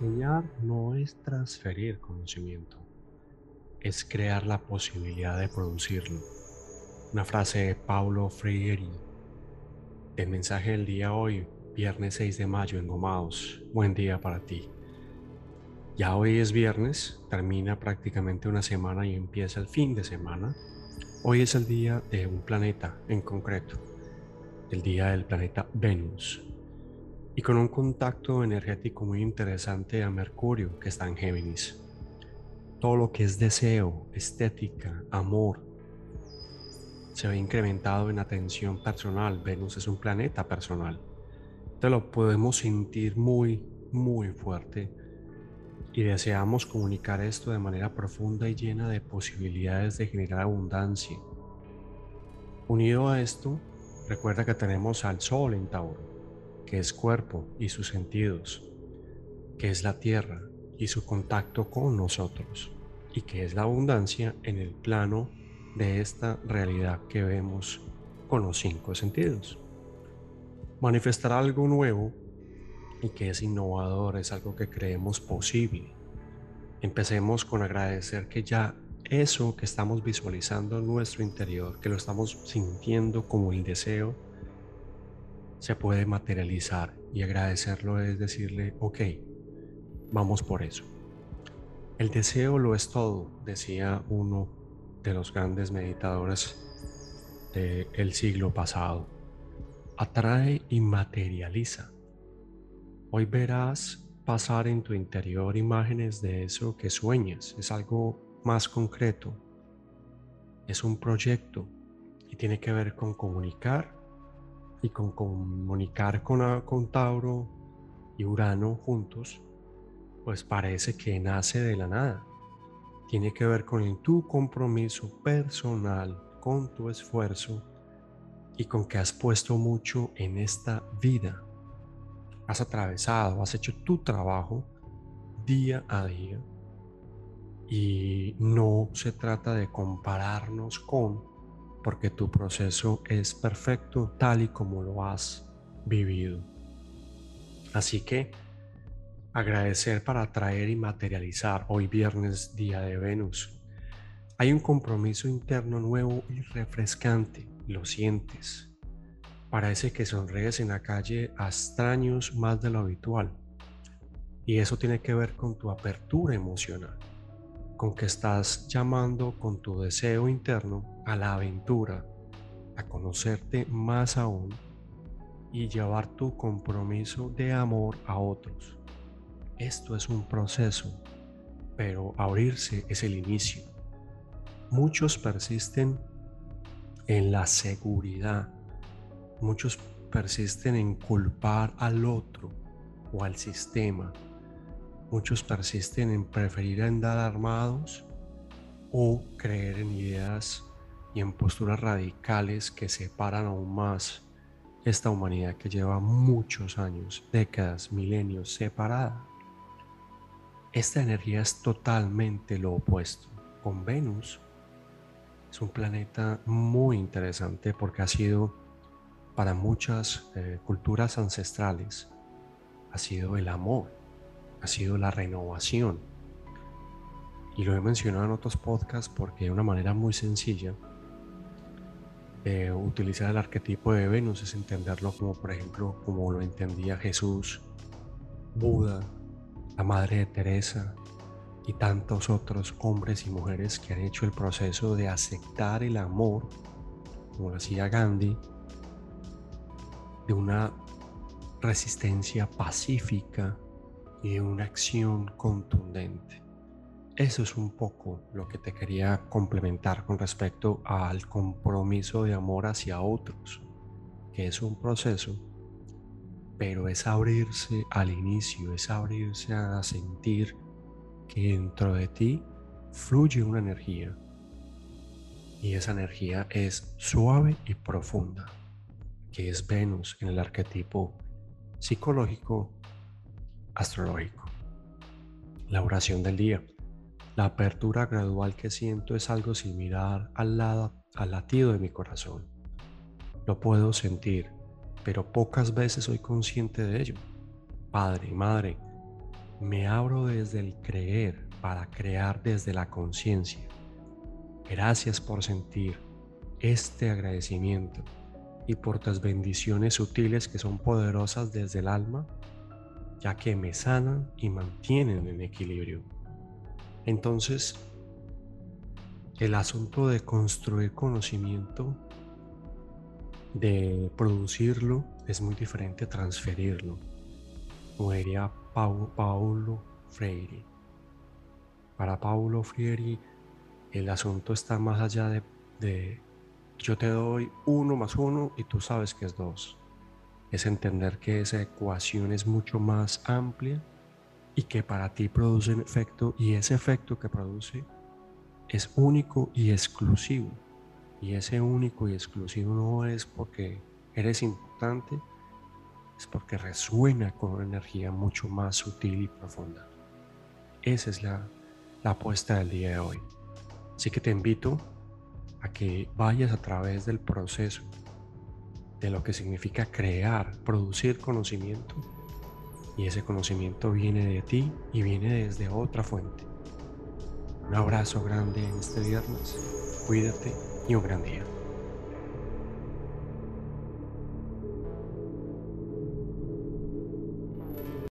Enseñar no es transferir conocimiento, es crear la posibilidad de producirlo. Una frase de Paulo Freire. El mensaje del día hoy, viernes 6 de mayo en Gomaos. Buen día para ti. Ya hoy es viernes, termina prácticamente una semana y empieza el fin de semana. Hoy es el día de un planeta en concreto, el día del planeta Venus y con un contacto energético muy interesante a Mercurio que está en Géminis. Todo lo que es deseo, estética, amor, se ve incrementado en atención personal. Venus es un planeta personal. Te lo podemos sentir muy, muy fuerte y deseamos comunicar esto de manera profunda y llena de posibilidades de generar abundancia. Unido a esto, recuerda que tenemos al Sol en Tauro que es cuerpo y sus sentidos, que es la tierra y su contacto con nosotros, y que es la abundancia en el plano de esta realidad que vemos con los cinco sentidos. Manifestar algo nuevo y que es innovador, es algo que creemos posible. Empecemos con agradecer que ya eso que estamos visualizando en nuestro interior, que lo estamos sintiendo como el deseo, se puede materializar y agradecerlo es decirle, ok, vamos por eso. El deseo lo es todo, decía uno de los grandes meditadores del siglo pasado. Atrae y materializa. Hoy verás pasar en tu interior imágenes de eso que sueñas. Es algo más concreto. Es un proyecto y tiene que ver con comunicar y con comunicar con, con Tauro y Urano juntos, pues parece que nace de la nada. Tiene que ver con tu compromiso personal, con tu esfuerzo y con que has puesto mucho en esta vida. Has atravesado, has hecho tu trabajo día a día y no se trata de compararnos con porque tu proceso es perfecto tal y como lo has vivido. Así que agradecer para atraer y materializar hoy viernes día de Venus. Hay un compromiso interno nuevo y refrescante, lo sientes. Parece que sonríes en la calle a extraños más de lo habitual. Y eso tiene que ver con tu apertura emocional con que estás llamando con tu deseo interno a la aventura, a conocerte más aún y llevar tu compromiso de amor a otros. Esto es un proceso, pero abrirse es el inicio. Muchos persisten en la seguridad, muchos persisten en culpar al otro o al sistema Muchos persisten en preferir andar armados o creer en ideas y en posturas radicales que separan aún más esta humanidad que lleva muchos años, décadas, milenios separada. Esta energía es totalmente lo opuesto. Con Venus es un planeta muy interesante porque ha sido para muchas eh, culturas ancestrales, ha sido el amor ha sido la renovación. Y lo he mencionado en otros podcasts porque de una manera muy sencilla utilizar el arquetipo de Venus es entenderlo como por ejemplo como lo entendía Jesús, Buda, la Madre de Teresa y tantos otros hombres y mujeres que han hecho el proceso de aceptar el amor, como lo hacía Gandhi, de una resistencia pacífica y una acción contundente. Eso es un poco lo que te quería complementar con respecto al compromiso de amor hacia otros, que es un proceso, pero es abrirse al inicio, es abrirse a sentir que dentro de ti fluye una energía y esa energía es suave y profunda, que es Venus en el arquetipo psicológico astrológico. La oración del día. La apertura gradual que siento es algo similar al, lado, al latido de mi corazón. Lo puedo sentir, pero pocas veces soy consciente de ello. Padre, madre, Me abro desde el creer para crear desde la conciencia. Gracias por sentir este agradecimiento y por tus bendiciones sutiles que son poderosas desde el alma, ya que me sanan y mantienen en equilibrio. Entonces, el asunto de construir conocimiento, de producirlo, es muy diferente a transferirlo, como diría Paulo Freire. Para Paulo Freire, el asunto está más allá de, de yo te doy uno más uno y tú sabes que es dos. Es entender que esa ecuación es mucho más amplia y que para ti produce un efecto y ese efecto que produce es único y exclusivo. Y ese único y exclusivo no es porque eres importante, es porque resuena con una energía mucho más sutil y profunda. Esa es la, la apuesta del día de hoy. Así que te invito a que vayas a través del proceso de lo que significa crear, producir conocimiento. Y ese conocimiento viene de ti y viene desde otra fuente. Un abrazo grande en este viernes. Cuídate y un gran día.